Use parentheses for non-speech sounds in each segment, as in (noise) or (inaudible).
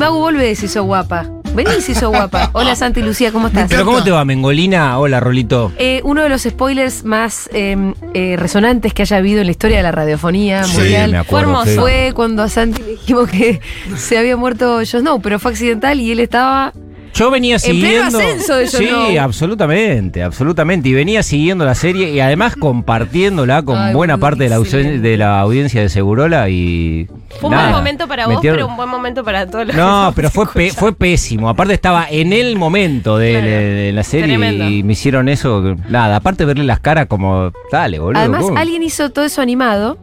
Magu, vení, Magu, volvé si sos guapa. Vení si sos guapa. (laughs) Hola Santi Lucía, ¿cómo estás? Pero ¿cómo te va, Mengolina? Hola, Rolito. Eh, uno de los spoilers más eh, eh, resonantes que haya habido en la historia de la radiofonía Sí, mundial me acuerdo, fue, sí. hermoso. Fue cuando a Santi le dijimos que (laughs) se había muerto Jon Snow, pero fue accidental y él estaba. Yo venía pleno siguiendo. ascenso sí, absolutamente, absolutamente. Y venía siguiendo la serie y además compartiéndola con Ay, buena parte de la, de audiencia de Segurola y. Fue un buen momento para vos, pero un buen momento para todos los que No, pero fue, pe- fue pésimo. Aparte estaba en el momento de, Claro. de- de la serie Tremendo. y me hicieron eso. Nada, aparte verle las caras como, dale, boludo. Además, ¿cómo? alguien hizo todo eso animado.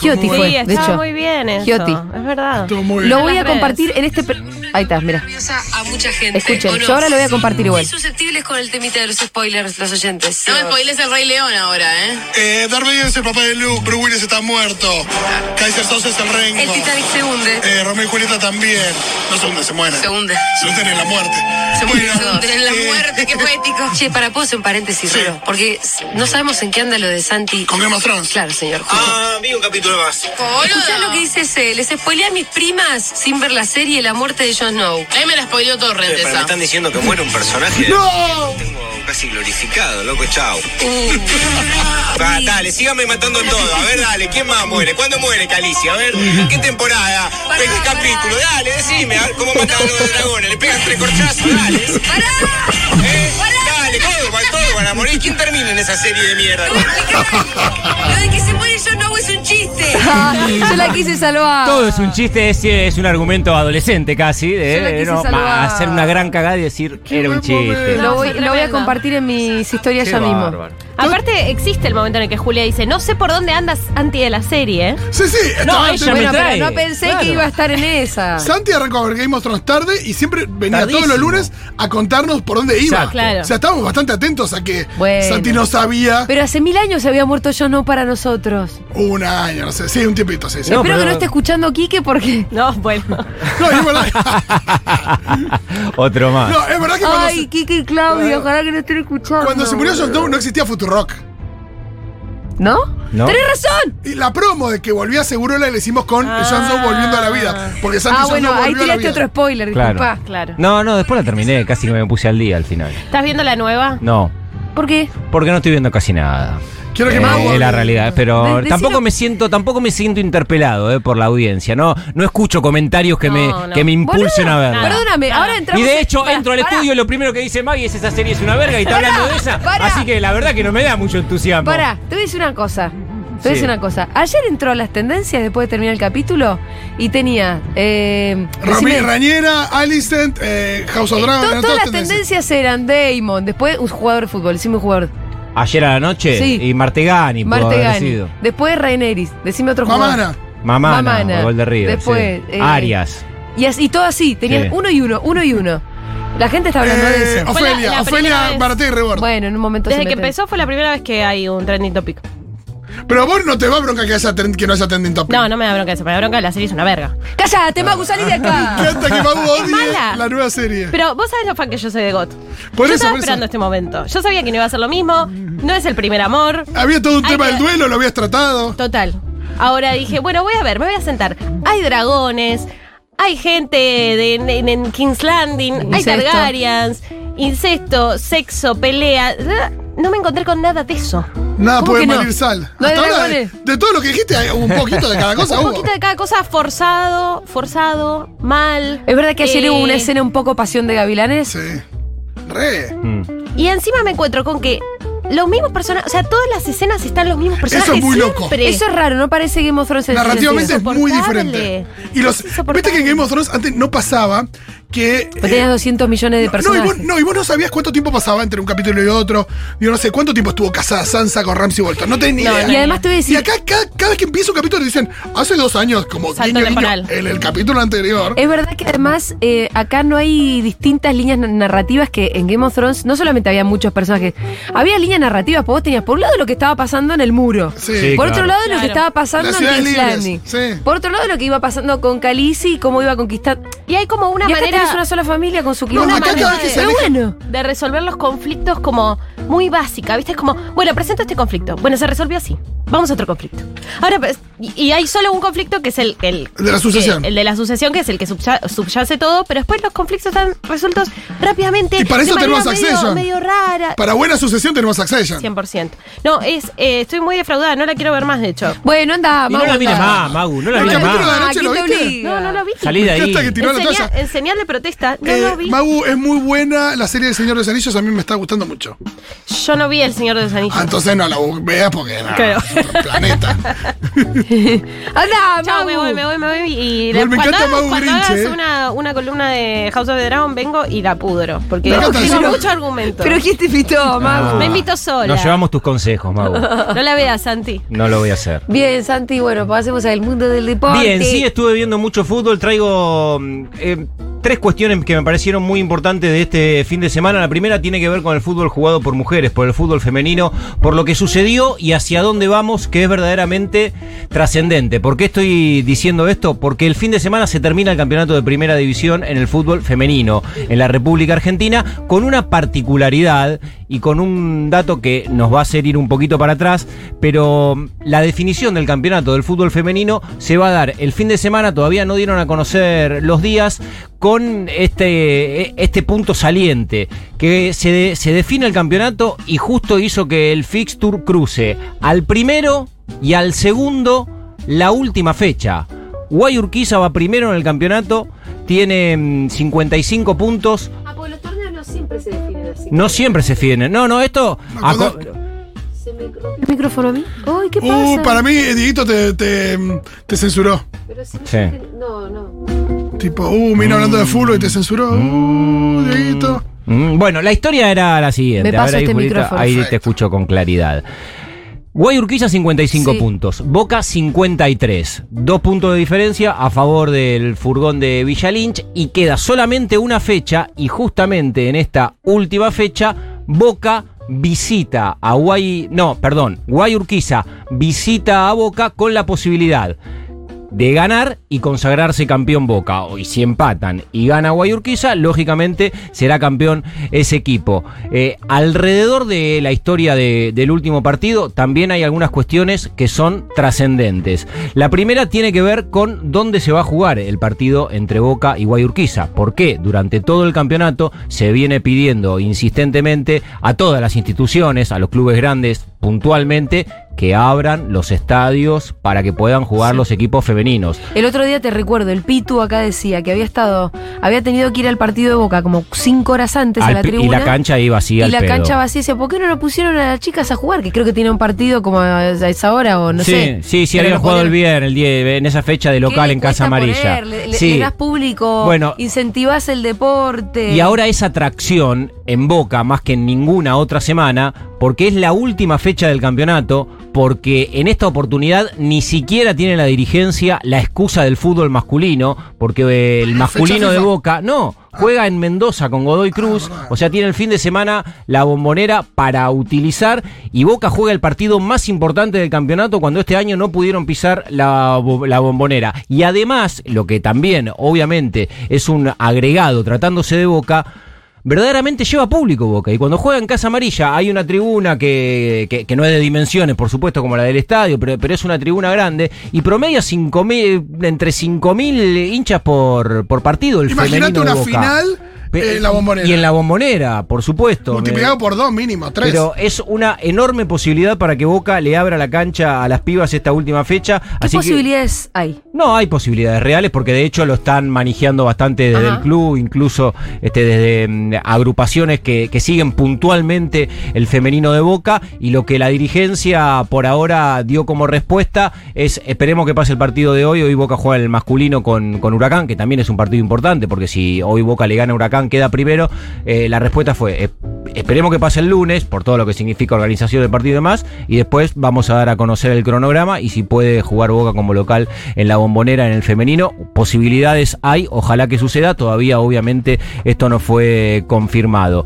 Gioti Sí, fue, de estaba hecho. muy bien eso. Gioti. Es verdad. Estuvo muy bien. Lo voy a compartir en este. Ahí está, mira. a mucha gente. Escuchen, ¿o no? yo ahora lo voy a compartir igual. Susceptibles con el temita de los spoilers, los oyentes. No me spoiles el Rey León ahora, ¿eh? Eh, Darth Vader es el papá de Luke, Bruce Willis está muerto. Kaiser Soze es el Rengo. El Titanic se hunde. Eh, Romeo y Julieta también. No se hunde, se mueren. Se hunde. Se hunden en la muerte. Se Bueno, hunde en la eh, muerte, qué poético. (laughs) Che, para, ¿puedo hacer un paréntesis, Sí. Rolo? Porque no sabemos en qué anda lo de Santi. Con Game of Thrones. Claro, señor. Ah, vi un capítulo más. ¿Escuchás lo que dice ese? Les spoileé a mis primas sin ver la serie La muerte de Jon Snow. A mí me la spoileó Pero me están diciendo que muere un personaje. ¡No! Tengo casi glorificado, loco, chao. Uh. Va, dale, sígame matando todo. A ver, dale, ¿quién más muere? ¿Cuándo muere Calicia? A ver, ¿qué temporada? ¿Qué capítulo? Dale, decime, a ver cómo matan a los dragones. Le pegan tres corchazos, dale. ¿Eh? Dale, todo, va- todo van a morir. ¿Quién termina en esa serie de mierda? Lo de que se muere Jon Snow es un chiste. (laughs) Yo la quise salvar. Todo es un chiste, es, es un argumento adolescente casi, Yo la de quise no, salvar. ma- hacer una gran cagada y decir era un chiste. Lo voy, fue lo voy a compartir en mis historias Qué ya mismo. Aparte, existe el momento en el que Julia dice, no sé por dónde andas anti de la serie, ¿eh? Sí, sí. ella me Bueno, pero no pensé claro. que iba a estar en esa. Santi arrancó a ver Game of Thrones tarde y siempre venía Tardísimo. todos los lunes a contarnos por dónde iba. Exacto. Claro. O sea, estábamos bastante atentos a que Bueno. Santi no sabía. Pero hace mil años se había muerto yo no para nosotros. Un año, no sé. Sí, un tiempito, sí. sí. No, Espero pero- que no esté escuchando Quique porque. No, bueno. (laughs) No, es (laughs) verdad. Otro más. No, es verdad que cuando, Ay, se, Quique y Claudia, ojalá que no estén escuchando. cuando se murió Snow no existía Futurock. ¿No? ¿No? ¡Tenés razón! Y la promo de que volvía seguro la hicimos con Ah. Snow volviendo a la vida. Porque Santi Ah, bueno, ahí volvió a la tiraste otro spoiler, Claro. disculpa. Claro. No, no, después la terminé, casi que me puse al día al final. ¿Estás viendo la nueva? No, ¿Por qué? porque no estoy viendo casi nada. Quiero que Eh, la realidad, pero tampoco me siento, tampoco me siento interpelado eh, por la audiencia. No, no escucho comentarios que me, No, que me impulsen a verla. Perdóname, ahora entramos. Y de hecho entro al estudio y lo primero que dice Maggie es esa serie es una verga y está hablando de esa. Así que la verdad que no me da mucho entusiasmo. Pará, te voy a decir una cosa. Te voy a decir una cosa. Ayer entró a las tendencias después de terminar el capítulo y tenía. Eh, decime- Rañera, Alicent, eh, House of Eh, Dragon. to- eran todas las tendencias. tendencias eran Damon, después un jugador de fútbol, decime un jugador. Ayer a la noche Sí. y Martegani haber Martegani. sido. Después Raineris, decime otro jugador. Mamana. Mamana, Mamana. gol de River. Después, sí. eh, Arias. Y, así, y todo así, tenían Sí. uno y uno, uno y uno. La gente está hablando de Eh, eso. La- Ofelia, la primera Ofelia y Rebord. Bueno, en un momento Desde se que empezó fue la primera vez que hay un trending topic. Pero vos no te va bronca que, haya trend- que no haya trending topic. No, no me da bronca eso, me da bronca que la serie es una verga. ¡Cállate, Magu, salí de (laughs) Me acá! encanta que Mau odie mala. la nueva serie. Pero vos sabés lo fan que yo soy de GOT. Por yo eso, estaba por eso. esperando este momento. Yo sabía que no iba a ser lo mismo. No es el primer amor. Había todo un Hay tema que- del duelo, lo habías tratado. Total. Ahora dije, bueno, voy a ver, me voy a sentar. Hay dragones, hay gente de, en, en King's Landing, hay Incesto. Targaryens, incesto, sexo, pelea. No me encontré con nada de eso. Nada ¿Cómo puede no? malir sal. ¿No Hasta ahora, de, todo lo que dijiste, hay un poquito de cada (laughs) cosa. Un poquito de cada cosa forzado, forzado, mal. Es verdad que ayer Eh, hubo una escena un poco pasión de gavilanes. Sí. Re. Mm. Y encima me encuentro con que los mismos personajes, o sea, todas las escenas están los mismos personajes. Eso es muy loco. Eso es raro, no parece Game of Thrones en Narrativamente es muy diferente. Y los, viste que en Game of Thrones antes no pasaba que. Porque tenías 200 millones de no, y vos, no, y vos no sabías cuánto tiempo pasaba entre un capítulo y otro. Yo no sé cuánto tiempo estuvo casada Sansa con Ramsey Bolton. No tenía No, idea. y además te voy a Y decir, acá, cada, cada vez que empieza un capítulo, te dicen, hace dos años, como guiño, guiño, en el capítulo anterior. es verdad que además eh, acá no hay distintas líneas na- narrativas que en Game of Thrones no solamente había muchos personajes, había líneas narrativas, porque vos tenías por un lado lo que estaba pasando en el muro. Sí. Por otro claro. lado, lo que estaba pasando Las en King's libres, Landing. sí. Por otro lado, lo que iba pasando con Khaleesi y cómo iba a conquistar. Y hay como una y acá manera tenés una sola familia con su No, aleja- bueno. de resolver los conflictos como muy básica, ¿viste? Es como, bueno, presento este conflicto. Bueno, se resolvió así. Vamos a otro conflicto. Ahora, pues, y, y hay solo un conflicto que es el, el, de la sucesión. que- el de la sucesión, que es el que subya- subyace todo, pero después los conflictos están resueltos rápidamente. Y para de eso tenemos medio- Succession. Medio rara. Para buena sucesión tenemos Succession. 100%. No, es, eh, estoy muy defraudada, no la quiero ver más, de hecho. Bueno, anda, Y no Magu, la mires más, Magu, no la mires de más. anoche, ¿quién ¿lo te viste? No, no lo vi. Salí de ahí. que tiró En la en señal de protesta, no Eh, lo vi. Magu es muy buena, la serie del Señor de los Anillos a mí me está gustando mucho. Yo no vi El Señor de los Anillos. Ah, entonces no la veas porque no, Claro. es planeta. (laughs) Anda, Chao, me voy, me voy, me voy. Y Igual me cuando encanta Mau cuando Grinch, hagas eh. una, una columna de House of the Dragon, vengo y la pudro. Porque Me encanta tengo mucho argumento. Pero ¿quién te invitó, Magu? Me invito sola. Nos llevamos tus consejos, Magu. No la veas, Santi. No lo voy a hacer. Bien, Santi, bueno, pasemos al mundo del deporte. Bien, sí, estuve viendo mucho fútbol. Traigo mm, eh, tres cuestiones que me parecieron muy importantes de este fin de semana. La primera tiene que ver con el fútbol jugado por mujeres, por el fútbol femenino, por lo que sucedió y hacia dónde vamos, que es verdaderamente trascendente. ¿Por qué estoy diciendo esto? Porque el fin de semana se termina el campeonato de primera división en el fútbol femenino en la República Argentina, con una particularidad y con un dato que nos va a hacer ir un poquito para atrás, pero la definición del campeonato del fútbol femenino se va a dar el fin de semana, todavía no dieron a conocer los días, con este, este punto saliente, que se, de- se define el campeonato y justo hizo que el fixture cruce al primero y al segundo la última fecha. Guayurquiza va primero en el campeonato, tiene mm, 55 puntos, Ah, porque los torneos no siempre se definen así. no siempre se definen. No, no, esto... ¿Se me rompió el micrófono a mí? Ay, ¿qué pasa? Uh, para mí, Dieguito te, te, te censuró. Pero si no, Sí. no, no. Tipo, uh, vino hablando de fútbol y te censuró. Uh, Dieguito. Mm, Bueno, la historia era la siguiente. Me A ver, ahí, este ahí te escucho con claridad. Guayurquiza 55 Sí. puntos, Boca 53, dos puntos de diferencia a favor del furgón de Villa Lynch y queda solamente una fecha y justamente en esta última fecha Boca visita a Guay, no, perdón, Guayurquiza visita a Boca con la posibilidad de ganar y consagrarse campeón Boca. Y si empatan y gana Guayurquiza, lógicamente será campeón ese equipo. Eh, alrededor de la historia de- del último partido, también hay algunas cuestiones que son trascendentes. La primera tiene que ver con dónde se va a jugar el partido entre Boca y Guayurquiza. Porque durante todo el campeonato se viene pidiendo insistentemente a todas las instituciones, a los clubes grandes puntualmente, que abran los estadios para que puedan jugar los equipos femeninos. El otro día te recuerdo, el Pitu acá decía que había estado, había tenido que ir al partido de Boca como cinco horas antes a la tribuna. y la cancha ahí vacía Y al la pedo. cancha vacía, decía, ¿por qué no lo pusieron a las chicas a jugar? Que creo que tiene un partido como a esa hora o no sí, sé. sí, sí, Pero habían jugado el viernes, el día, en esa fecha de ¿Qué local en Casa Amarilla. le- sí. le das público, Bueno. incentivás el deporte. Y ahora esa atracción en Boca más que en ninguna otra semana, porque es la última fecha del campeonato, porque en esta oportunidad ni siquiera tiene la dirigencia la excusa del fútbol masculino, porque el (laughs) masculino de. Boca, no, juega en Mendoza con Godoy Cruz, o sea, tiene el fin de semana la bombonera para utilizar y Boca juega el partido más importante del campeonato cuando este año no pudieron pisar la bombonera. Y además, lo que también obviamente es un agregado tratándose de Boca, verdaderamente lleva público Boca. Y cuando juega en Casa Amarilla hay una tribuna que, que- que no es de dimensiones, por supuesto, como la del estadio, pero, pero es una tribuna grande y promedia 5.000, entre 5.000 hinchas por, por partido el Imagínate una Boca. final Eh, la bombonera. Y en la bombonera, por supuesto. Multiplicado por dos mínimo, tres. Pero es una enorme posibilidad para que Boca le abra la cancha a las pibas esta última fecha. ¿Qué Así que- posibilidades hay? no hay posibilidades reales porque de hecho lo están manejando bastante desde Ajá. el club, incluso este, desde mm, agrupaciones que, que siguen puntualmente el femenino de Boca y lo que la dirigencia por ahora dio como respuesta es esperemos que pase el partido de hoy, hoy Boca juega el masculino con, con Huracán, que también es un partido importante porque si hoy Boca le gana a Huracán queda primero, Eh, la respuesta fue eh, esperemos que pase el lunes por todo lo que significa organización del partido y demás y después vamos a dar a conocer el cronograma y si puede jugar Boca como local en la bombonera en el femenino. Posibilidades hay, ojalá que suceda, todavía obviamente esto no fue confirmado.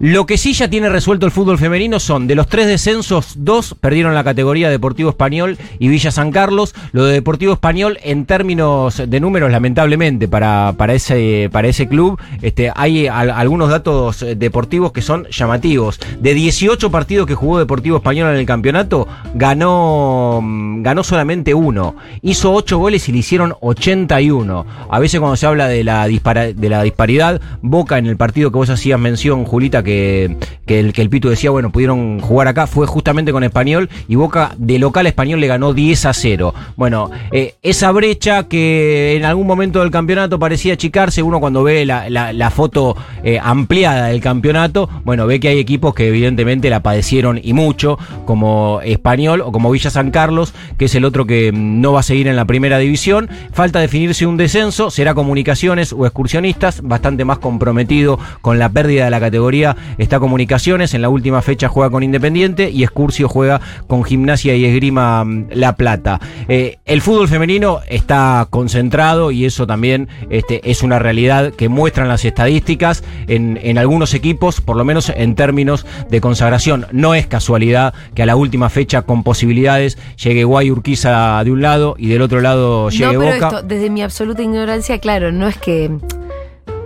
Lo que sí ya tiene resuelto el fútbol femenino son de los tres descensos, dos perdieron la categoría Deportivo Español y Villa San Carlos. Lo de Deportivo Español en términos de números, lamentablemente, para, para, ese, para ese club, este, hay al- algunos datos eh, deportivos que son llamativos. De 18 partidos que jugó Deportivo Español en el campeonato, ganó, mm, ganó solamente uno. Hizo 8 goles y le hicieron 81. A veces cuando se habla de la, dispara- de la disparidad, Boca en el partido que vos hacías mención, Que, el, que el Pito decía, bueno, pudieron jugar acá, fue justamente con Español y Boca de local Español le ganó 10 a 0. Bueno, eh, esa brecha que en algún momento del campeonato parecía achicarse, uno cuando ve la, foto eh, ampliada del campeonato, bueno, ve que hay equipos que evidentemente la padecieron y mucho, como Español o como Villa San Carlos, que es el otro que no va a seguir en la primera división. Falta definirse un descenso, será comunicaciones o excursionistas, bastante más comprometido con la pérdida de la categoría está comunicaciones, en la última fecha juega con Independiente y Excursio juega con Gimnasia y Esgrima mm, La Plata. Eh, el fútbol femenino está concentrado y eso también este, es una realidad que muestran las estadísticas en, en algunos equipos, por lo menos en términos de consagración. No es casualidad que a la última fecha con posibilidades llegue Guay Urquiza de un lado y del otro lado llegue no, pero Boca. esto, desde mi absoluta ignorancia, claro, no es que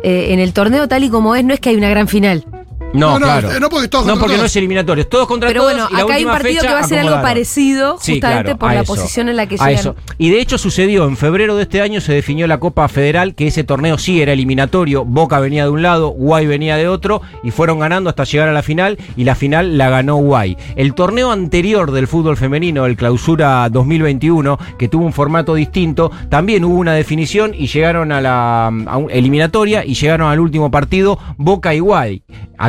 eh, en el torneo tal y como es, no es que hay una gran final. No, No, no, claro. eh, no, porque todos No, porque no todos. es eliminatorio, es todos contra Pero todos. bueno, y la acá hay un partido que va a ser algo parecido, Sí, justamente claro, por la eso. posición en la que A llegan. eso. Y de hecho sucedió en febrero de este año se definió la Copa Federal, que ese torneo sí era eliminatorio. Boca venía de un lado, Guay venía de otro, y fueron ganando hasta llegar a la final, y la final la ganó Guay. El torneo anterior del fútbol femenino, el Clausura 2021, que tuvo un formato distinto, también hubo una definición y llegaron a la a un- eliminatoria y llegaron al último partido Boca y Guay.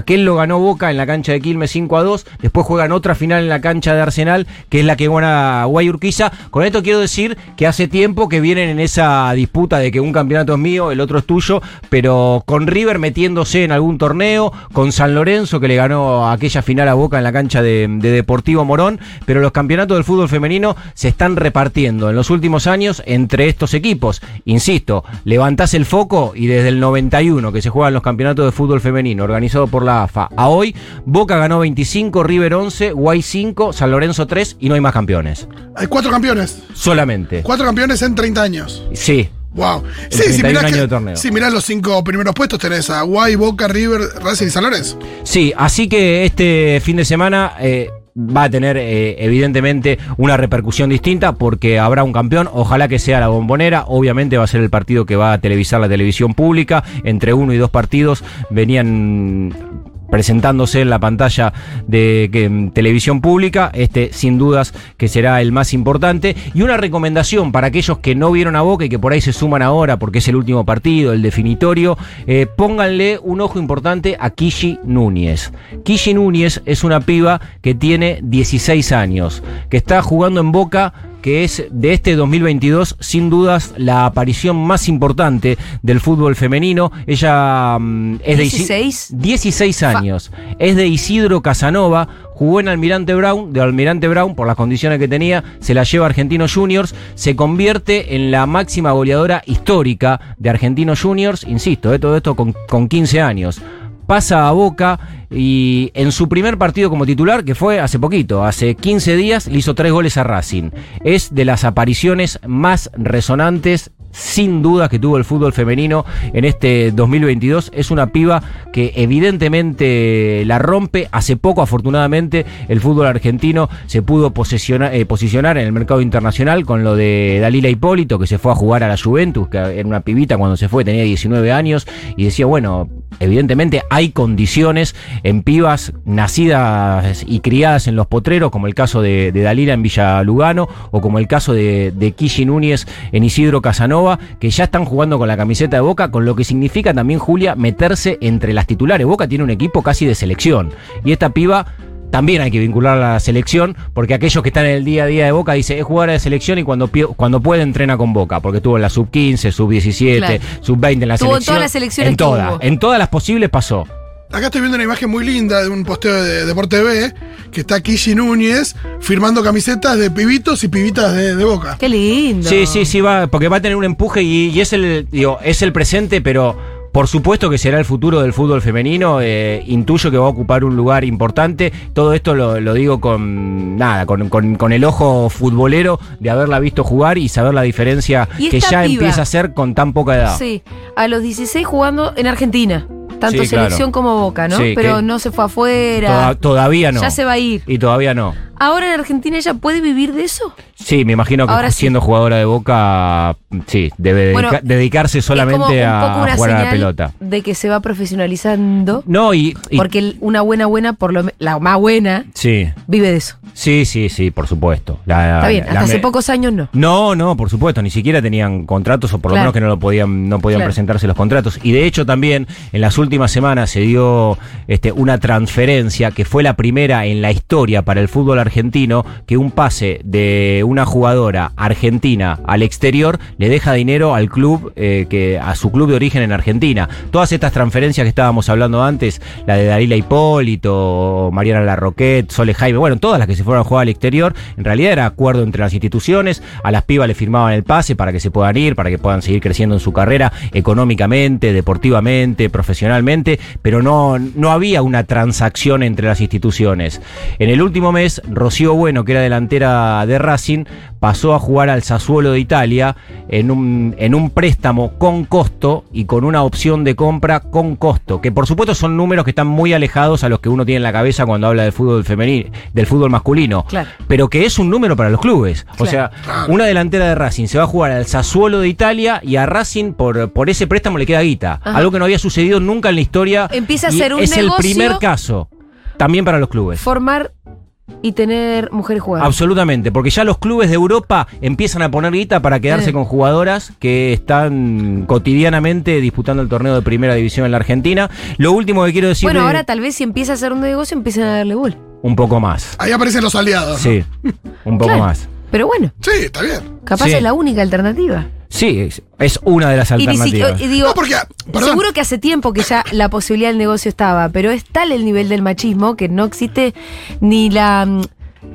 Aquel lo ganó Boca en la cancha de Quilmes 5 a 2. Después juegan otra final en la cancha de Arsenal, que es la que gana Guay Urquiza. Con esto quiero decir que hace tiempo que vienen en esa disputa de que un campeonato es mío, el otro es tuyo, pero con River metiéndose en algún torneo, con San Lorenzo que le ganó aquella final a Boca en la cancha de, de Deportivo Morón, pero los campeonatos del fútbol femenino se están repartiendo en los últimos años entre estos equipos. Insisto, levantás el foco y desde el 91 que se juegan los campeonatos de fútbol femenino organizado por la AFA a hoy, Boca ganó 25, River 11, Guay 5, San Lorenzo 3 y no hay más campeones. Hay cuatro campeones. Solamente. Cuatro campeones en 30 años. Sí. Wow. El Sí, si 31 mirás, año que- de torneo. si mirás los cinco primeros puestos, tenés a Guay, Boca, River, Racing y San Lorenzo. Sí, así que este fin de semana eh, va a tener eh, evidentemente una repercusión distinta porque habrá un campeón, ojalá que sea la bombonera, obviamente va a ser el partido que va a televisar la televisión pública, entre uno y dos partidos venían presentándose en la pantalla de que, mm, televisión pública, este sin dudas que será el más importante. Y una recomendación para aquellos que no vieron a Boca y que por ahí se suman ahora porque es el último partido, el definitorio, eh, pónganle un ojo importante a Kishi Núñez. Kishi Núñez es una piba que tiene 16 años, que está jugando en Boca que es de este 2022 sin dudas la aparición más importante del fútbol femenino. Ella mm, es de Isi- 16. 16 años. Es de Isidro Casanova. Jugó en Almirante Brown, de Almirante Brown, por las condiciones que tenía, se la lleva a Argentinos Juniors, se convierte en la máxima goleadora histórica de Argentinos Juniors, insisto, de todo esto con, con 15 años. Pasa a Boca y en su primer partido como titular, que fue hace poquito, hace 15 días, le hizo tres goles a Racing. Es de las apariciones más resonantes sin duda que tuvo el fútbol femenino en este 2022. Es una piba que evidentemente la rompe. Hace poco, afortunadamente, el fútbol argentino se pudo posesiona- eh, posicionar en el mercado internacional con lo de Dalila Hipólito, que se fue a jugar a la Juventus, que era una pibita cuando se fue, tenía 19 años, y decía, bueno, Evidentemente hay condiciones en pibas nacidas y criadas en los potreros, como el caso de, de Dalila en Villa Lugano, o como el caso de, de Kishi Núñez en Isidro Casanova, que ya están jugando con la camiseta de Boca, con lo que significa también, Julia, meterse entre las titulares. Boca tiene un equipo casi de selección. Y esta piba también hay que vincularla a la selección, porque aquellos que están en el día a día de Boca dicen es jugadora de selección y cuando, cuando puede entrena con Boca, porque estuvo en la sub 15, sub 17, Claro. sub 20 en la Tuvo en selección. todas las selecciones En hubo. en todas las posibles pasó. Acá estoy viendo una imagen muy linda de un posteo de Deporte TV que está Kishi Núñez firmando camisetas de pibitos y pibitas de, de Boca. Qué lindo. Sí, sí, sí, va, porque va a tener un empuje y, y es el, digo, es el presente, pero por supuesto que será el futuro del fútbol femenino. eh, intuyo que va a ocupar un lugar importante. Todo esto lo, lo digo con nada, con, con- con el ojo futbolero de haberla visto jugar y saber la diferencia que ya piba. empieza a hacer con tan poca edad. Sí, a los 16 jugando en Argentina. Tanto Sí, claro. selección como Boca, ¿no? Sí, Pero no se fue afuera. Toda- todavía no. Ya se va a ir. Y todavía no. Ahora en Argentina ella puede vivir de eso. Sí, me imagino que Ahora sí. siendo jugadora de Boca, sí, debe Bueno, dedicarse solamente a, jugar a la pelota. De que se va profesionalizando. No, y, y- Porque una buena buena, por lo la más buena, sí, vive de eso. sí, sí, sí, por supuesto. La- Está bien, hasta hace pocos años no. No, no, por supuesto, ni siquiera tenían contratos o por lo menos que no lo podían, no podían Claro. presentarse los contratos. Y de hecho también en las últimas semanas se dio este, una transferencia que fue la primera en la historia para el fútbol argentino que un pase de una jugadora argentina al exterior le deja dinero al club eh, que a su club de origen en Argentina. Todas estas transferencias que estábamos hablando antes, la de Darila Hipólito, Mariana Larroquet, Sole Jaime, bueno, todas las que se fueron a jugar al exterior, en realidad era acuerdo entre las instituciones, a las pibas le firmaban el pase para que se puedan ir, para que puedan seguir creciendo en su carrera económicamente, deportivamente, profesionalmente, pero no, no había una transacción entre las instituciones. En el último mes, Rocío Bueno, que era delantera de Racing, pasó a jugar al Sassuolo de Italia en un, en un préstamo con costo y con una opción de compra con costo, que por supuesto son números que están muy alejados a los que uno tiene en la cabeza cuando habla del fútbol femenino, del fútbol masculino, Claro. pero que es un número para los clubes. O Claro. sea, una delantera de Racing se va a jugar al Sassuolo de Italia y a Racing por, por ese préstamo le queda guita, Ajá. algo que no había sucedido nunca en la historia. Empieza a ser un es el primer caso también para los clubes. Formar y tener mujeres jugadoras. Absolutamente, porque ya los clubes de Europa empiezan a poner guita para quedarse Eh. con jugadoras que están cotidianamente disputando el torneo de primera división en la Argentina. Lo último que quiero decir bueno, ahora tal vez si empieza a hacer un negocio empiecen a darle bola. un poco más. Ahí aparecen los aliados. ¿no? Sí, un poco Claro. más. Pero bueno, Sí, está bien. capaz Sí. es la única alternativa. Sí, es, es una de las alternativas. y digo, No, porque, seguro que hace tiempo que ya la posibilidad del negocio estaba, pero es tal el nivel del machismo que no existe ni la, mm,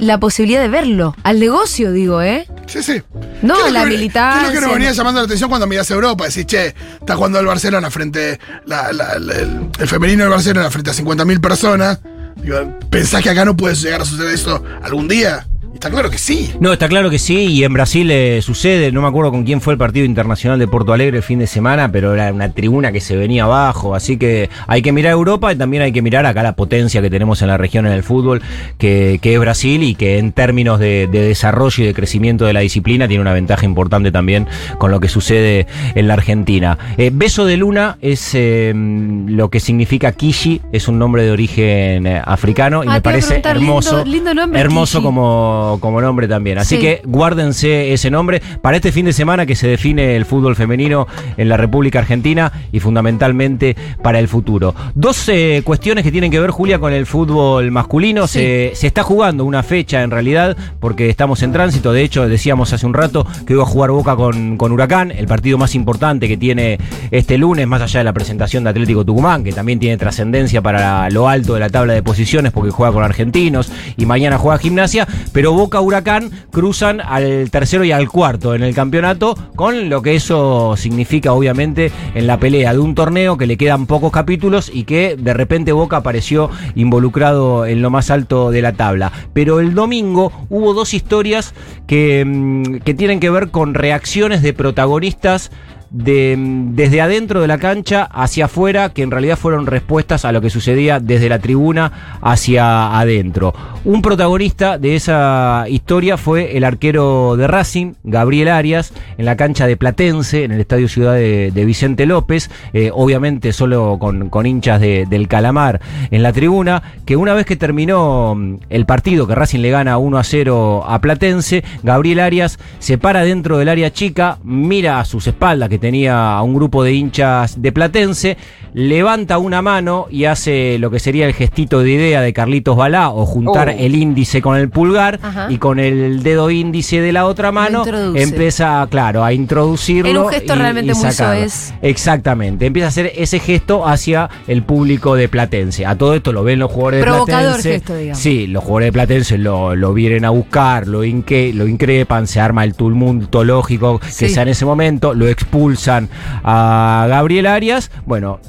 la posibilidad de verlo. Al negocio, digo, ¿eh? Sí, sí. No, ¿Qué es lo la. ¿Qué es lo que nos venía llamando la atención cuando miras Europa? Decís, che, está jugando el Barcelona frente. la- la- la- el, el femenino del Barcelona frente a 50.000 personas. Digo, ¿Pensás que acá no puede llegar a suceder eso algún día? Está claro que sí. No, está claro que sí, y en Brasil eh, sucede, no me acuerdo con quién fue el partido internacional de Porto Alegre el fin de semana, pero era una tribuna que se venía abajo, así que hay que mirar Europa y también hay que mirar acá la potencia que tenemos en la región en el fútbol, que, que es Brasil y que en términos de, de desarrollo y de crecimiento de la disciplina tiene una ventaja importante también con lo que sucede en la Argentina. Eh, Beso de Luna es eh, lo que significa Kishi, es un nombre de origen eh, africano y Ah, me a parece lindo- hermoso, lindo nombre, hermoso Kishi. como como, como nombre también. Así Sí. que guárdense ese nombre para este fin de semana que se define el fútbol femenino en la República Argentina y fundamentalmente para el futuro. Dos eh, cuestiones que tienen que ver, Julia, con el fútbol masculino. Se, se está jugando una fecha en realidad porque estamos en tránsito. De hecho, decíamos hace un rato que iba a jugar Boca con, con Huracán, el partido más importante que tiene este lunes, más allá de la presentación de Atlético Tucumán, que también tiene trascendencia para lo alto de la tabla de posiciones porque juega con argentinos y mañana juega gimnasia, pero Boca Huracán cruzan al tercero y al cuarto en el campeonato, con lo que eso significa obviamente en la pelea de un torneo que le quedan pocos capítulos y que de repente Boca apareció involucrado en lo más alto de la tabla. Pero el domingo hubo dos historias que, mm, que tienen que ver con reacciones de protagonistas de, desde adentro de la cancha hacia afuera, que en realidad fueron respuestas a lo que sucedía desde la tribuna hacia adentro. Un protagonista de esa historia fue el arquero de Racing, Gabriel Arias, en la cancha de Platense, en el Estadio Ciudad de, Vicente López, eh, obviamente solo con, con hinchas de- del Calamar en la tribuna, que una vez que terminó mm, el partido, que Racing le gana 1 a 0 a Platense, Gabriel Arias se para dentro del área chica, mira a sus espaldas que tenía a un grupo de hinchas de Platense, levanta una mano y hace lo que sería el gestito de idea de Carlitos Balá o juntar Oh. el índice con el pulgar Ajá. y con el dedo índice de la otra mano empieza, claro, a introducirlo. En un gesto y- realmente y muy soez. Exactamente, empieza a hacer ese gesto hacia el público de Platense. A todo esto lo ven los jugadores de Platense. gesto, digamos. Sí, los jugadores de Platense lo, lo vienen a buscar, lo, inque- lo increpan, se arma el tumulto lógico que Sí. sea en ese momento, lo expulsan a Gabriel Arias. Bueno,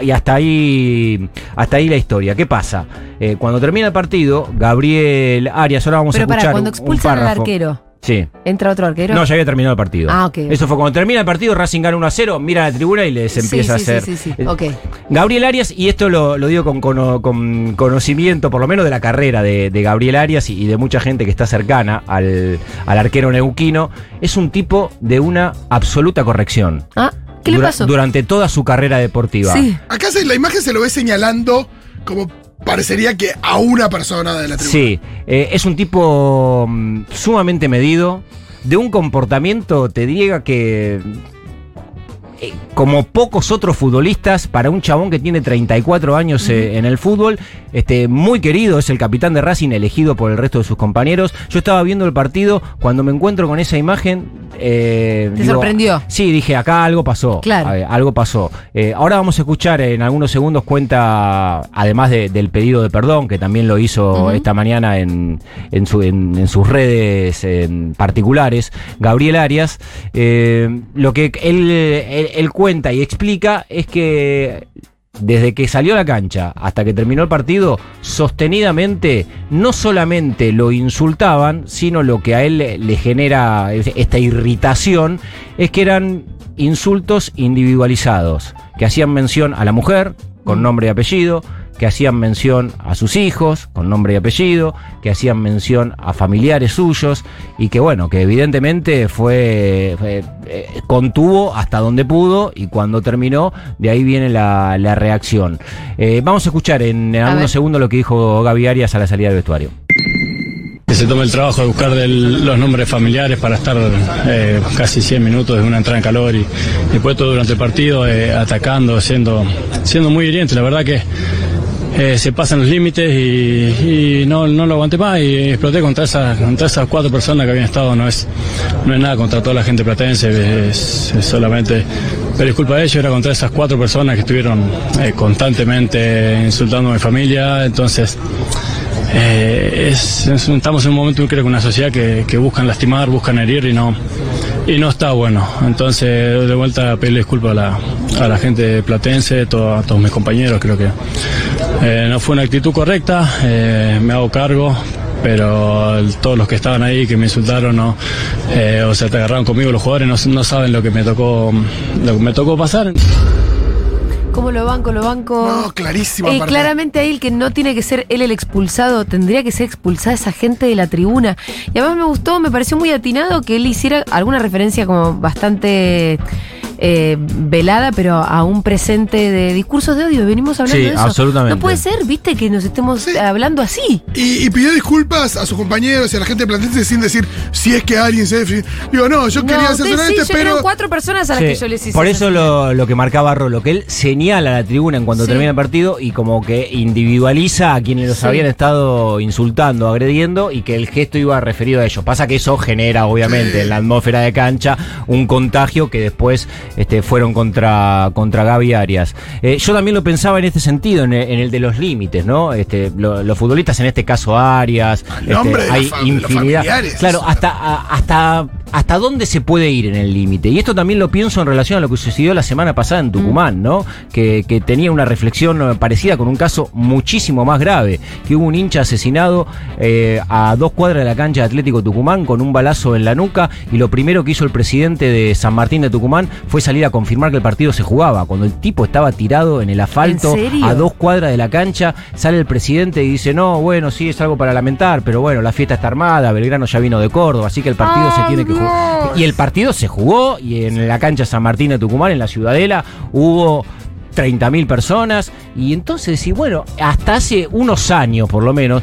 y hasta ahí, hasta ahí la historia. ¿Qué pasa? Eh, cuando termina el partido, Gabriel Arias, ahora vamos Pero a para, escuchar cuando un- un expulsan al arquero, Sí. ¿entra otro arquero? No, ya había terminado el partido. Ah, ok. Eso fue cuando termina el partido, Racing gana 1 a 0, mira la tribuna y les empieza sí, a hacer. Sí, sí, sí, Eh, ok. Gabriel Arias, y esto lo, lo digo con, con conocimiento, por lo menos de la carrera de, de Gabriel Arias y, y de mucha gente que está cercana al, al arquero neuquino, es un tipo de una absoluta corrección. Ah, ¿qué le Dura- pasó? Durante toda su carrera deportiva. Sí. Acá se- la imagen se lo ve señalando como parecería que a una persona de la tribuna. Sí, eh, es un tipo mm, sumamente medido, de un comportamiento, te diga que eh, como pocos otros futbolistas, para un chabón que tiene 34 años eh, en el fútbol, este, muy querido, es el capitán de Racing, elegido por el resto de sus compañeros. Yo estaba viendo el partido, cuando me encuentro con esa imagen... eh, ¿Te sorprendió? Sí, dije, acá algo pasó. Claro. Algo pasó. Ahora vamos a escuchar en algunos segundos cuenta, además de- del pedido de perdón, que también lo hizo esta mañana en, en, su- en- en sus redes particulares, Gabriel Arias, lo que él, él- él cuenta y explica es que desde que salió a la cancha hasta que terminó el partido, sostenidamente no solamente lo insultaban, sino lo que a él le, le genera esta irritación es que eran insultos individualizados, que hacían mención a la mujer con nombre y apellido, que hacían mención a sus hijos con nombre y apellido, que hacían mención a familiares suyos y que bueno, que evidentemente fue, fue, eh, contuvo hasta donde pudo y cuando terminó, de ahí viene la, la reacción. Eh, vamos a escuchar en, en A algunos ver. segundos lo que dijo Gaby Arias a la salida del vestuario. Que se tome el trabajo de buscar del- los nombres familiares para estar eh, casi 100 minutos de una entrada en calor y después todo durante el partido eh, atacando, siendo, siendo muy hiriente. La verdad que eh, se pasan los límites y, no, no lo aguanté más y exploté contra, esas contra esas cuatro personas que habían estado. No es, no es nada contra toda la gente platense, solamente pero disculpa de ellos, era contra esas cuatro personas que estuvieron eh, constantemente insultando a mi familia. Entonces, eh, es- estamos en un momento, creo que una sociedad que, que buscan lastimar, buscan herir y no y no está bueno. Entonces, de vuelta, pedirle disculpas a la, a la gente platense, a todos mis compañeros, creo que eh, no fue una actitud correcta, eh, me hago cargo. Pero el- todos los que estaban ahí, que me insultaron, no, eh, o sea, te agarraron conmigo los jugadores, no, no saben lo que me tocó, lo que me tocó pasar. ¿Cómo lo banco? Lo banco. No, clarísimo. Eh, claramente ahí el que no tiene que ser él el expulsado, tendría que ser expulsada esa gente de la tribuna. Y además me gustó, me pareció muy atinado que él hiciera alguna referencia como bastante eh, velada, pero a un presente de discursos de odio. Venimos hablando Sí, de eso. absolutamente. No puede ser, viste, que nos estemos Sí. hablando así. Y, y pidió disculpas a sus compañeros y a la gente de Platense sin decir si es que alguien se. Digo, no, yo quería no, ustedes sí, pero. eran cuatro personas a las Sí, que yo les hice. Por eso lo, lo que marcaba Rolo, que él señala a la tribuna en cuanto Sí. termina el partido y como que individualiza a quienes los Sí. habían estado insultando, agrediendo y que el gesto iba referido a ellos. Pasa que eso genera, obviamente, en la atmósfera de cancha un contagio que después este, fueron contra, contra Gaby Arias. Eh, yo también lo pensaba en este sentido, en el, en el de los límites, ¿no? Este, lo- los futbolistas, en este caso Arias, de hay la fam- los infinidad. Claro, hasta, a- hasta, hasta dónde se puede ir en el límite. Y esto también lo pienso en relación a lo que sucedió la semana pasada en Tucumán, ¿no? Que, que tenía una reflexión eh, parecida con un caso muchísimo más grave, que hubo un hincha asesinado eh, a dos cuadras de la cancha de Atlético Tucumán con un balazo en la nuca y lo primero que hizo el presidente de San Martín de Tucumán fue fue salir a confirmar que el partido se jugaba. Cuando el tipo estaba tirado en el asfalto a dos cuadras de la cancha, sale el presidente y dice, no, bueno, sí, es algo para lamentar, pero bueno, la fiesta está armada, Belgrano ya vino de Córdoba, así que el partido se ¡Ay, tiene que jugar. Y el partido se jugó y en la cancha San Martín de Tucumán, en la Ciudadela, hubo 30.000 personas. Y entonces, y bueno, hasta hace unos años por lo menos,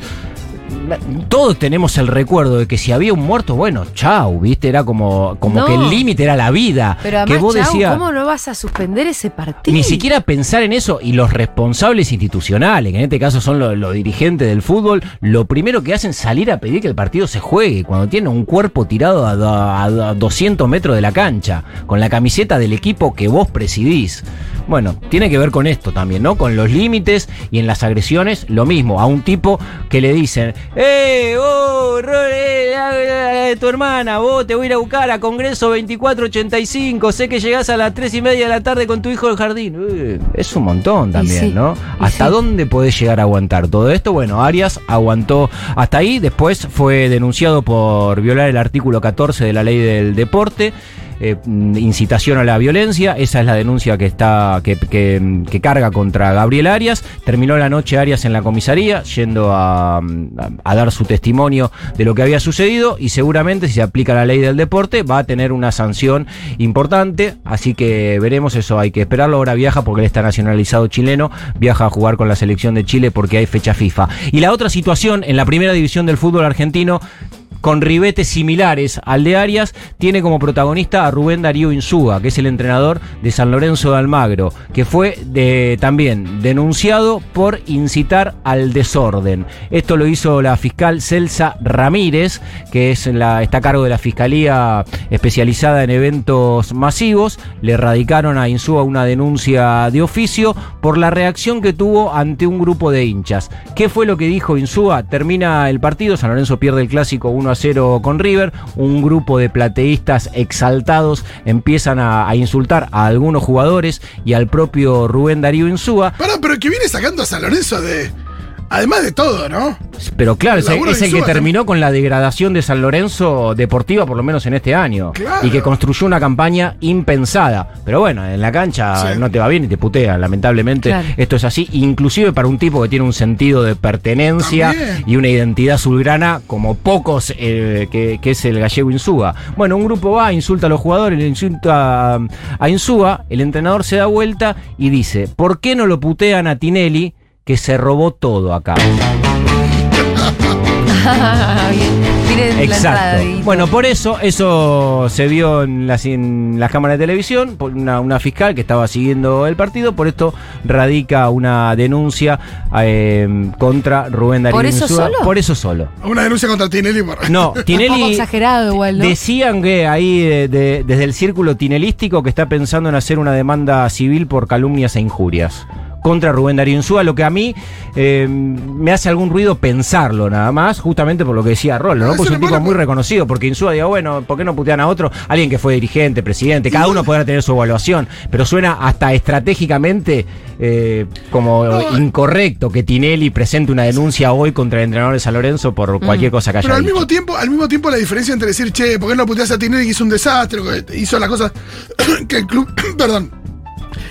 todos tenemos el recuerdo de que si había un muerto, bueno, chau, ¿viste? Era como, como No. que el límite era la vida. Pero que además, vos Chau, decías. ¿cómo no vas a suspender ese partido? Ni siquiera pensar en eso y los responsables institucionales, que en este caso son los, los dirigentes del fútbol, lo primero que hacen es salir a pedir que el partido se juegue cuando tiene un cuerpo tirado a, a a 200 metros de la cancha, con la camiseta del equipo que vos presidís. Bueno, tiene que ver con esto también, ¿no? Con los límites y en las agresiones, lo mismo. A un tipo que le dicen, ¡Eh, vos, Ro- eh, eh, eh, tu hermana, vos te voy a ir a buscar a Congreso 2485, sé que llegás a las 3 y media de la tarde con tu hijo del jardín. Es un montón también, sí, ¿no? ¿Hasta sí. dónde podés llegar a aguantar todo esto? Bueno, Arias aguantó hasta ahí, después fue denunciado por violar el artículo 14 de la ley del deporte. Eh, mm, incitación a la violencia, esa es la denuncia que está que, carga contra Gabriel Arias. Terminó la noche Arias en la comisaría, yendo mm, a- a dar su testimonio de lo que había sucedido y seguramente si se aplica la ley del deporte va a tener una sanción importante, así que veremos eso, hay que esperarlo. Ahora viaja porque él está nacionalizado chileno, viaja a jugar con la selección de Chile porque hay fecha FIFA. Y la otra situación en la primera división del fútbol argentino con ribetes similares al de Arias, tiene como protagonista a Rubén Darío Insúa, que es el entrenador de San Lorenzo de Almagro, que fue también denunciado por incitar al desorden. Esto lo hizo la fiscal Celsa Ramírez, que es la, está a cargo de la Fiscalía especializada en eventos masivos. Le radicaron a Insúa una denuncia de oficio por la reacción que tuvo ante un grupo de hinchas. ¿Qué fue lo que dijo Insúa? Termina el partido, San Lorenzo pierde el clásico 1 a 0 con River, un grupo de plateístas exaltados empiezan a, a insultar a algunos jugadores y al propio Rubén Darío Insúa, Pará, pero que viene sacando a San Lorenzo de. Además de todo, ¿no? pero claro, es, el- es el que terminó con la degradación de San Lorenzo deportiva, por lo menos en este año, Claro. y que construyó una campaña impensada. Pero bueno, en la cancha Sí. no te va bien y te putean, lamentablemente Claro. esto es así, inclusive para un tipo que tiene un sentido de pertenencia También. y una identidad azulgrana como pocos eh, que, que es el gallego Insúa. Bueno, un grupo va, insulta a los jugadores, le insulta a, a Insúa, el entrenador se da vuelta y dice, ¿por qué no lo putean a Tinelli que se robó todo acá? (laughs) Bien, Exacto. Bueno, por eso, eso se vio en las, en las cámaras de televisión, por una, una fiscal que estaba siguiendo el partido, por esto radica una denuncia eh, contra Rubén Darío ¿Por eso Insúa. solo? Por eso solo. Una denuncia contra Tinelli por. No, (laughs) Un poco Tinelli exagerado igual, ¿no? decían que ahí de- de- desde el círculo tinelístico que está pensando en hacer una demanda civil por calumnias e injurias contra Rubén Darío Insúa, lo que a mí eh, me hace algún ruido pensarlo nada más, justamente por lo que decía Rolo, ¿no? Pues es un tipo muy reconocido, porque Insúa diga, bueno, ¿por qué no putean a otro? Alguien que fue dirigente, presidente, cada uno podrá tener su evaluación, pero suena hasta estratégicamente eh, como No, incorrecto que Tinelli presente una denuncia hoy contra el entrenador de San Lorenzo por cualquier cosa que haya Pero al dicho. mismo tiempo, al mismo tiempo la diferencia entre decir, che, ¿por qué no puteas a Tinelli que hizo un desastre? que hizo las cosas (clears throat) que el club, (clears throat) perdón,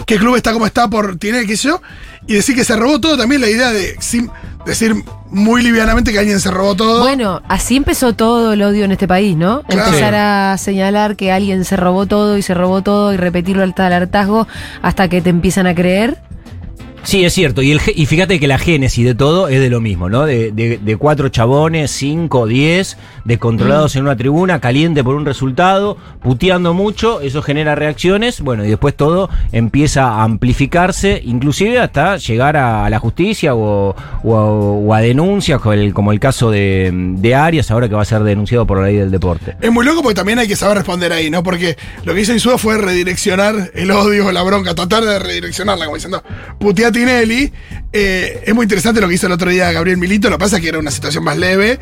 que el club está como está por Tinelli, qué sé yo, y decir que se robó todo, también la idea de sin- decir muy livianamente que alguien se robó todo. Bueno, así empezó todo el odio en este país, ¿no? Claro. Empezar a señalar que alguien se robó todo y se robó todo y repetirlo hasta el hartazgo hasta que te empiezan a creer. Sí, es cierto. Y, el, y fíjate que la génesis de todo es de lo mismo, ¿no? De, de- de cuatro chabones, cinco, diez, descontrolados en una tribuna, caliente por un resultado, puteando mucho, eso genera reacciones, bueno, y después todo empieza a amplificarse, inclusive hasta llegar a, a la justicia o, o a, o a denuncias, como el, como el caso de, de Arias, ahora que va a ser denunciado por la ley del deporte. Es muy loco porque también hay que saber responder ahí, ¿no? Porque lo que hizo Insúa fue redireccionar el odio, la bronca, tratar de redireccionarla, como diciendo, putea a Tinelli. Eh, es muy interesante lo que hizo el otro día Gabriel Milito, lo que pasa es que era una situación más leve.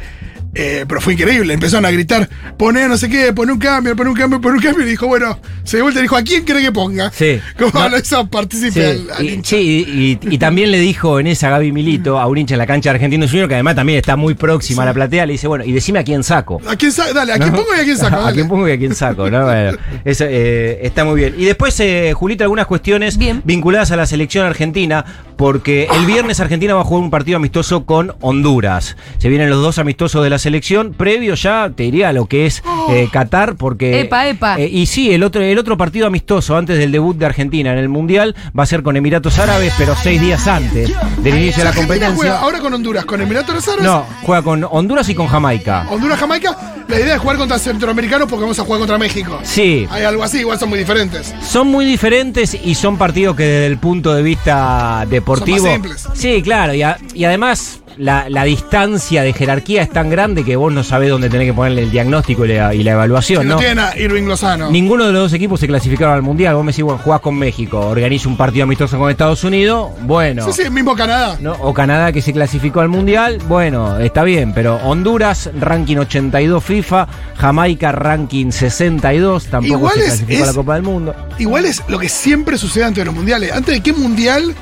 Eh, pero fue increíble, empezaron a gritar, poné no sé qué, poné un cambio, poné un cambio, poné un cambio, y dijo, bueno, se dio vuelta y dijo, ¿a quién cree que ponga? Sí. Como No. lo hizo partícipe Sí, al, al y, hincha. sí, y- y también le dijo en esa Gaby Milito a un hincha en la cancha de Argentino Junior, que además también está muy próxima a la platea, le dice, bueno, y decime a quién saco. ¿A quién saca? Dale, ¿a quién pongo y a quién saco? (laughs) ¿A quién pongo y a quién saco? ¿no? Bueno, eso, eh, está muy bien. Y después, eh, Julita, algunas cuestiones Bien. vinculadas a la selección argentina, porque el viernes Argentina va a jugar un partido amistoso con Honduras. Se vienen los dos amistosos de la selección, previo ya, te diría, a lo que es eh, Qatar, porque... Epa, epa. eh, y sí, el otro, el otro partido amistoso antes del debut de Argentina en el Mundial va a ser con Emiratos Árabes, pero seis días antes del inicio de la competencia. juega ahora con Honduras, con Emiratos Árabes. No, juega con Honduras y con Jamaica. Honduras, Jamaica. La idea es jugar contra centroamericanos porque vamos a jugar contra México. Sí, Hay algo así, igual son muy diferentes. Son muy diferentes y son partidos que desde el punto de vista deportivo. Son más simples. Sí, claro, y, a- y además la, la distancia de jerarquía es tan grande que vos no sabés dónde tenés que ponerle el diagnóstico y la, y la evaluación, Si no, ¿no? a Irving Lozano. Ninguno de los dos equipos se clasificaron al mundial. Vos me decís, bueno, jugás con México, organiza un partido amistoso con Estados Unidos, bueno. Sí, sí, mismo Canadá. ¿no? O Canadá que se clasificó al Mundial, bueno, está bien, pero Honduras, ranking 82 FIFA, Jamaica, ranking 62, tampoco Igual se es- clasificó a la Copa del Mundo. Igual es lo que siempre sucede antes de los mundiales. ¿Antes de qué mundial?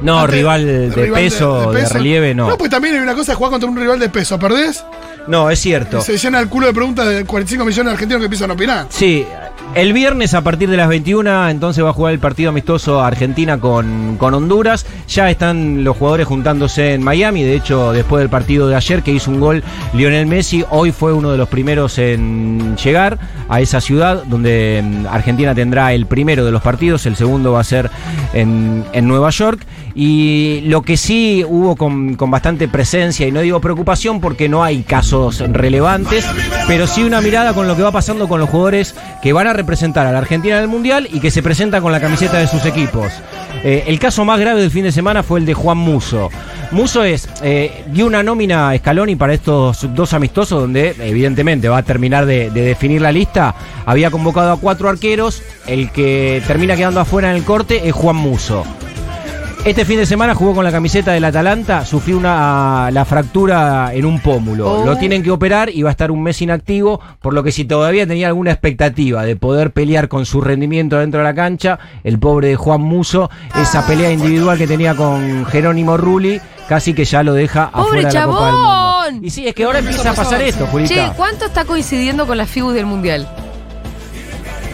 No, Antes- rival de, rival peso, de, peso. relieve, no. No, pues también hay una cosa de jugar contra un rival de peso. ¿Perdés? No, es cierto. Se llena el culo de preguntas de 45 millones de argentinos que empiezan a opinar. Sí, el viernes a partir de las 21 entonces va a jugar el partido amistoso Argentina con, con Honduras. Ya están los jugadores juntándose en Miami. De hecho, después del partido de ayer que hizo un gol Lionel Messi, hoy fue uno de los primeros en llegar a esa ciudad donde mm, Argentina tendrá el primero de los partidos. El segundo va a ser en, en Nueva York. Y lo que sí hubo con, con bastante presencia, y no digo preocupación porque no hay casos relevantes, pero sí una mirada con lo que va pasando con los jugadores que van a representar a la Argentina en el Mundial y que se presentan con la camiseta de sus equipos. Eh, el caso más grave del fin de semana fue el de Juan Muso. Muso es, eh, dio una nómina a Scaloni para estos dos amistosos, donde evidentemente va a terminar de, de definir la lista. Había convocado a cuatro arqueros, el que termina quedando afuera en el corte es Juan Muso. Este fin de semana jugó con la camiseta del Atalanta, sufrió una, la fractura en un pómulo. Oh. Lo tienen que operar y va a estar un mes inactivo, por lo que si todavía tenía alguna expectativa de poder pelear con su rendimiento dentro de la cancha, el pobre de Juan Muso, esa pelea individual que tenía con Jerónimo Rulli, casi que ya lo deja ¡Pobre afuera de la Copa del Mundo. chabón! Y sí, es que ahora empieza a pasar esto, Che, Julita. ¿cuánto está coincidiendo con las figuras del mundial?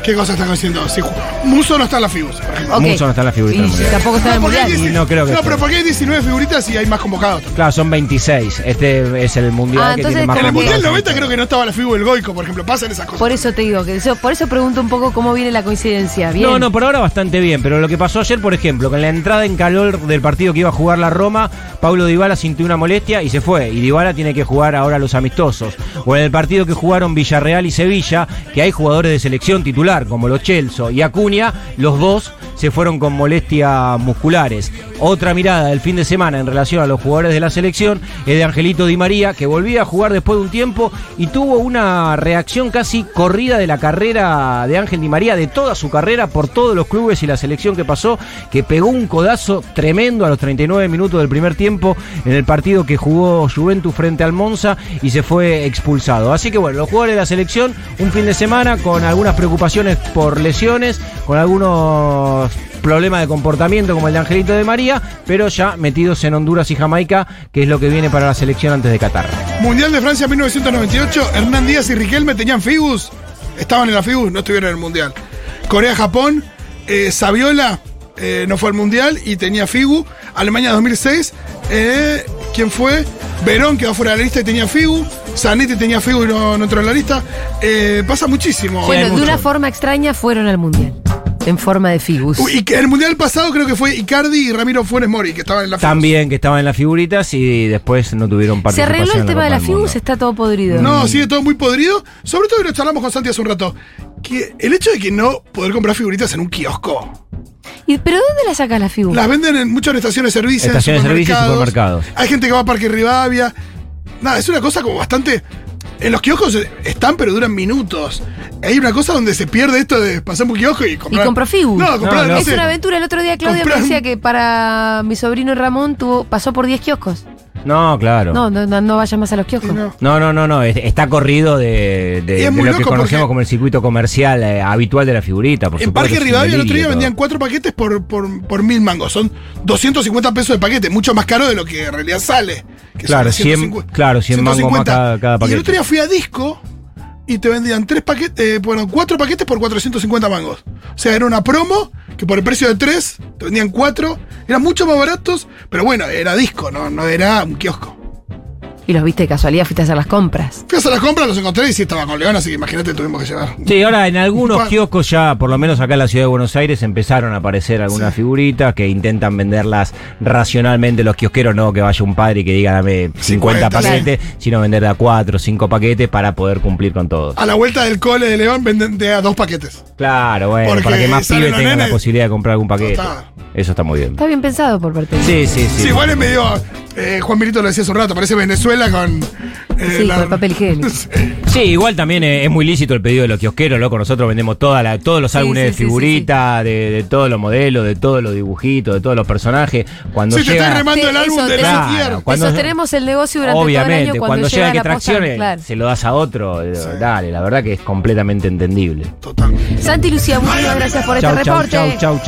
¿Qué cosa están haciendo? Si Muso no está en la FIBUS, por ejemplo. Ok. Muso no está en la figurita Y del mundial. tampoco está en el mundial. 19 no creo que No, pero porque hay 19 figuritas y hay más convocados. Claro, son 26. Este es el mundial Ah, que tiene más En el Mundial convocados. 90 creo que no estaba la FIBU del Goico, por ejemplo. Pasan esas cosas. Por eso te digo, que eso, por eso pregunto un poco cómo viene la coincidencia. Bien. No, no, por ahora bastante bien, pero lo que pasó ayer, por ejemplo, con la entrada en calor del partido que iba a jugar la Roma, Pablo Dybala sintió una molestia y se fue. Y Dybala tiene que jugar ahora los amistosos. O en el partido que jugaron Villarreal y Sevilla, que hay jugadores de selección titular, como los Chelsea y Acuña, los dos se fueron con molestias musculares. Otra mirada del fin de semana en relación a los jugadores de la selección es de Angelito Di María, que volvía a jugar después de un tiempo y tuvo una reacción casi corrida de la carrera de Ángel Di María, de toda su carrera, por todos los clubes y la selección que pasó, que pegó un codazo tremendo a los 39 minutos del primer tiempo en el partido que jugó Juventus frente al Monza y se fue expulsado. Así que bueno, los jugadores de la selección, un fin de semana con algunas preocupaciones por lesiones, con algunos problemas de comportamiento como el de Angelito de María, pero ya metidos en Honduras y Jamaica, que es lo que viene para la selección antes de Qatar. Mundial de Francia 1998, Hernán Díaz y Riquelme tenían FIBUS. Estaban en la FIBUS, no estuvieron en el Mundial. Corea-Japón, eh, Saviola eh, no fue al Mundial y tenía FIBU. Alemania 2006, eh, ¿quién fue? Verón quedó fuera de la lista y tenía FIBU. Zanetti tenía FIBU y no, no entró en la lista. Eh, pasa muchísimo. Bueno, de mucho. una forma extraña fueron al mundial. En forma de figus. Uy, y que el Mundial pasado creo que fue Icardi y Ramiro Funes Mori, que estaban en la FIBUS. También que estaban en las figuritas y después no tuvieron Se participación. arregló el en tema de Copa la del Mundo. figus, está todo podrido. No, sigue todo muy podrido. Sobre todo, y lo charlamos con Santi hace un rato. Que el hecho de que no poder comprar figuritas en un kiosco. ¿Y, ¿Pero dónde la sacas la figus? Las venden en muchas estaciones de servicio. Estaciones de servicio y supermercados. supermercados. Hay gente que va a Parque Rivadavia. Nada, es una cosa como bastante. En los kioscos están, pero duran minutos. Hay una cosa donde se pierde esto de pasar por un kiosco y Y comprar. compró figus. No, comprar, No, no es sé. una aventura. El otro día Claudia Comprar me decía que para mi sobrino Ramón tuvo, pasó por 10 kioscos. No, claro. No, no, no, no vayas más a los kioscos. No. No, no, no, no, es- está corrido de, lo que conocemos como el circuito comercial eh, habitual de la figurita. Por En supuesto, Parque Rivadavia el otro día vendían cuatro paquetes por, por, por mil mangos. Son 250 pesos de paquete, mucho más caro de lo que en realidad sale. que Claro, son 100 150. claro, 100 mangos más cada- cada Y el paquete. otro día fui a Disco y te vendían tres paquetes, eh, bueno, cuatro paquetes por 450 mangos. O sea, era una promo que por el precio de tres te vendían cuatro. Eran mucho más baratos, pero bueno, era Disco, no, no era un kiosco. Y los viste de casualidad, fuiste a hacer las compras. Fui a hacer las compras, los encontré y sí estaba con León, así que imagínate, tuvimos que llevar. Sí, ahora en algunos kioscos ya, por lo menos acá en la ciudad de Buenos Aires, empezaron a aparecer algunas Sí. figuritas que intentan venderlas racionalmente los kiosqueros, no que vaya un padre y que diga dame 50 50, paquetes, sino vender de a 4 o 5 paquetes para poder cumplir con todo. A la vuelta del cole de León venden de a dos paquetes. Claro, bueno, Porque para que más pibes tengan la posibilidad de comprar algún paquete. Total. Eso está muy bien. Está bien pensado por parte de Sí, sí, sí. Sí, igual es medio. eh, Juan Milito lo decía hace un rato, parece Venezuela con. eh, Sí, con papel higiénico. (laughs) Sí, igual también es muy lícito el pedido de los kiosqueros, loco. Nosotros vendemos toda la, todos los Sí, álbumes sí, de sí, sí, figuritas, De, de todos los modelos, de todos los dibujitos, de todos los personajes. Cuando Sí, te llega. estoy remando el álbum eso de la Claro, cuando- Te sostenemos el negocio durante Obviamente, todo el año cuando, cuando, llega que traccione, claro. se lo das a otro. eh, Dale, la verdad que es completamente entendible. Total. Santi Lucía, muchas gracias por Chau, este chau, reporte. chau, chau.